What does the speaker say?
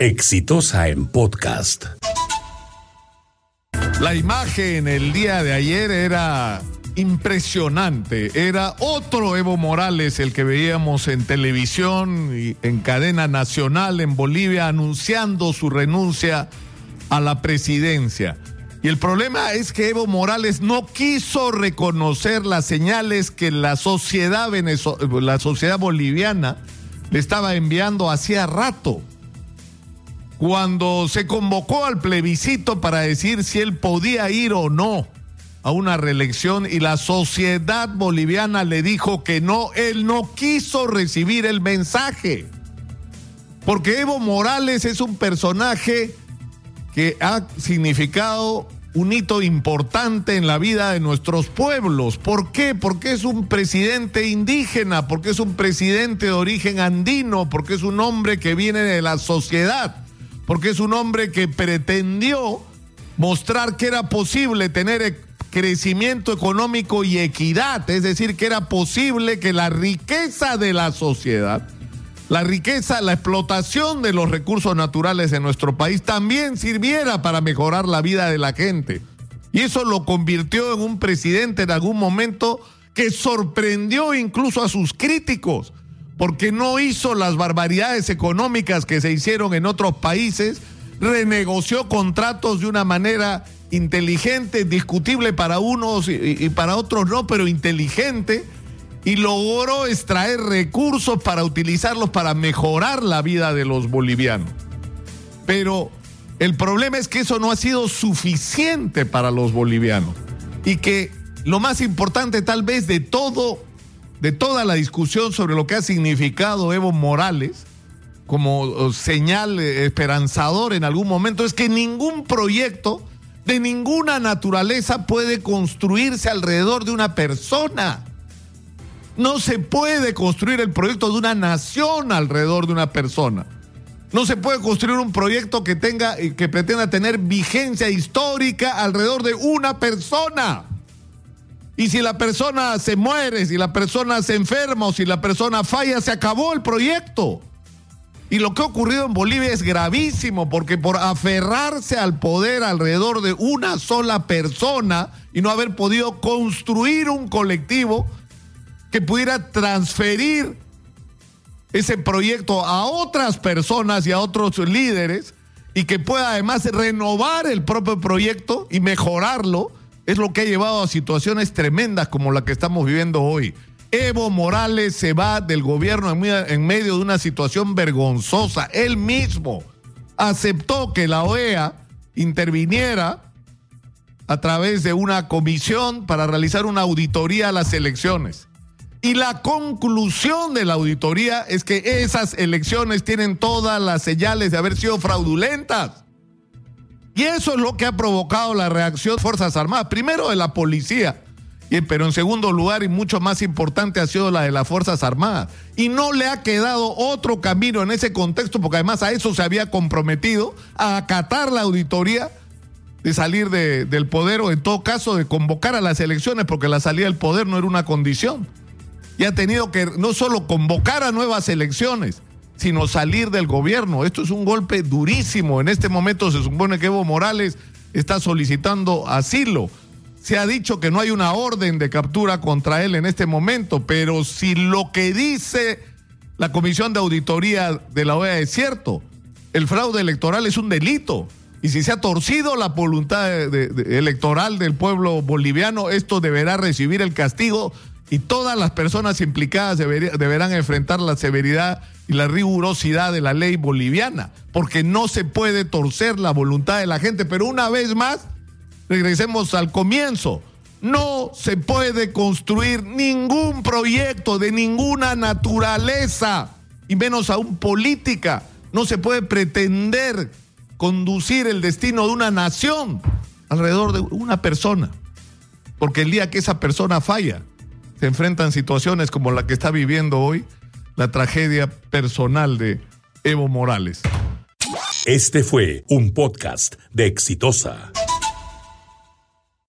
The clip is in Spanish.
Exitosa en podcast. La imagen el día de ayer era impresionante. Era otro Evo Morales el que veíamos en televisión y en cadena nacional en Bolivia anunciando su renuncia a la presidencia. Y el problema es que Evo Morales no quiso reconocer las señales que la sociedad, la sociedad boliviana le estaba enviando hacía rato cuando se convocó al plebiscito para decir si él podía ir o no a una reelección y la sociedad boliviana le dijo que no, él no quiso recibir el mensaje. Porque Evo Morales es un personaje que ha significado un hito importante en la vida de nuestros pueblos. ¿Por qué? Porque es un presidente indígena, porque es un presidente de origen andino, porque es un hombre que viene de la sociedad porque es un hombre que pretendió mostrar que era posible tener e-, crecimiento económico y equidad, es decir, que era posible que la riqueza de la sociedad, la riqueza, la explotación de los recursos naturales en nuestro país también sirviera para mejorar la vida de la gente. Y eso lo convirtió en un presidente en algún momento que sorprendió incluso a sus críticos porque no hizo las barbaridades económicas que se hicieron en otros países, renegoció contratos de una manera inteligente, discutible para unos y, para otros no, pero inteligente, y logró extraer recursos para utilizarlos para mejorar la vida de los bolivianos. Pero el problema es que eso no ha sido suficiente para los bolivianos y que lo más importante tal vez de todo de toda la discusión sobre lo que ha significado Evo Morales como señal esperanzador en algún momento es que ningún proyecto de ninguna naturaleza puede construirse alrededor de una persona. No se puede construir el proyecto de una nación alrededor de una persona. No se puede construir un proyecto que tenga que pretenda tener vigencia histórica alrededor de una persona. Y si la persona se muere, si la persona se enferma o si la persona falla, se acabó el proyecto. Y lo que ha ocurrido en Bolivia es gravísimo porque por aferrarse al poder alrededor de una sola persona y no haber podido construir un colectivo que pudiera transferir ese proyecto a otras personas y a otros líderes y que pueda además renovar el propio proyecto y mejorarlo, es lo que ha llevado a situaciones tremendas como la que estamos viviendo hoy. Evo Morales se va del gobierno en medio de una situación vergonzosa. Él mismo aceptó que la OEA interviniera a través de una comisión para realizar una auditoría a las elecciones. Y la conclusión de la auditoría es que esas elecciones tienen todas las señales de haber sido fraudulentas. Y eso es lo que ha provocado la reacción de Fuerzas Armadas, primero de la policía, pero en segundo lugar y mucho más importante ha sido la de las Fuerzas Armadas. Y no le ha quedado otro camino en ese contexto, porque además a eso se había comprometido, a acatar la auditoría de salir del poder o en todo caso de convocar a las elecciones, porque la salida del poder no era una condición. Y ha tenido que no solo convocar a nuevas elecciones, sino salir del gobierno. Esto es un golpe durísimo. En este momento se supone que Evo Morales está solicitando asilo. Se ha dicho que no hay una orden de captura contra él en este momento, pero si lo que dice la Comisión de Auditoría de la OEA es cierto, el fraude electoral es un delito. Y si se ha torcido la voluntad electoral del pueblo boliviano, esto deberá recibir el castigo y todas las personas implicadas deberán enfrentar la severidad y la rigurosidad de la ley boliviana, porque no se puede torcer la voluntad de la gente. Pero una vez más, regresemos al comienzo. No se puede construir ningún proyecto de ninguna naturaleza, y menos aún política. No se puede pretender conducir el destino de una nación alrededor de una persona. Porque el día que esa persona falla, se enfrentan situaciones como la que está viviendo hoy, la tragedia personal de Evo Morales. Este fue un podcast de Exitosa.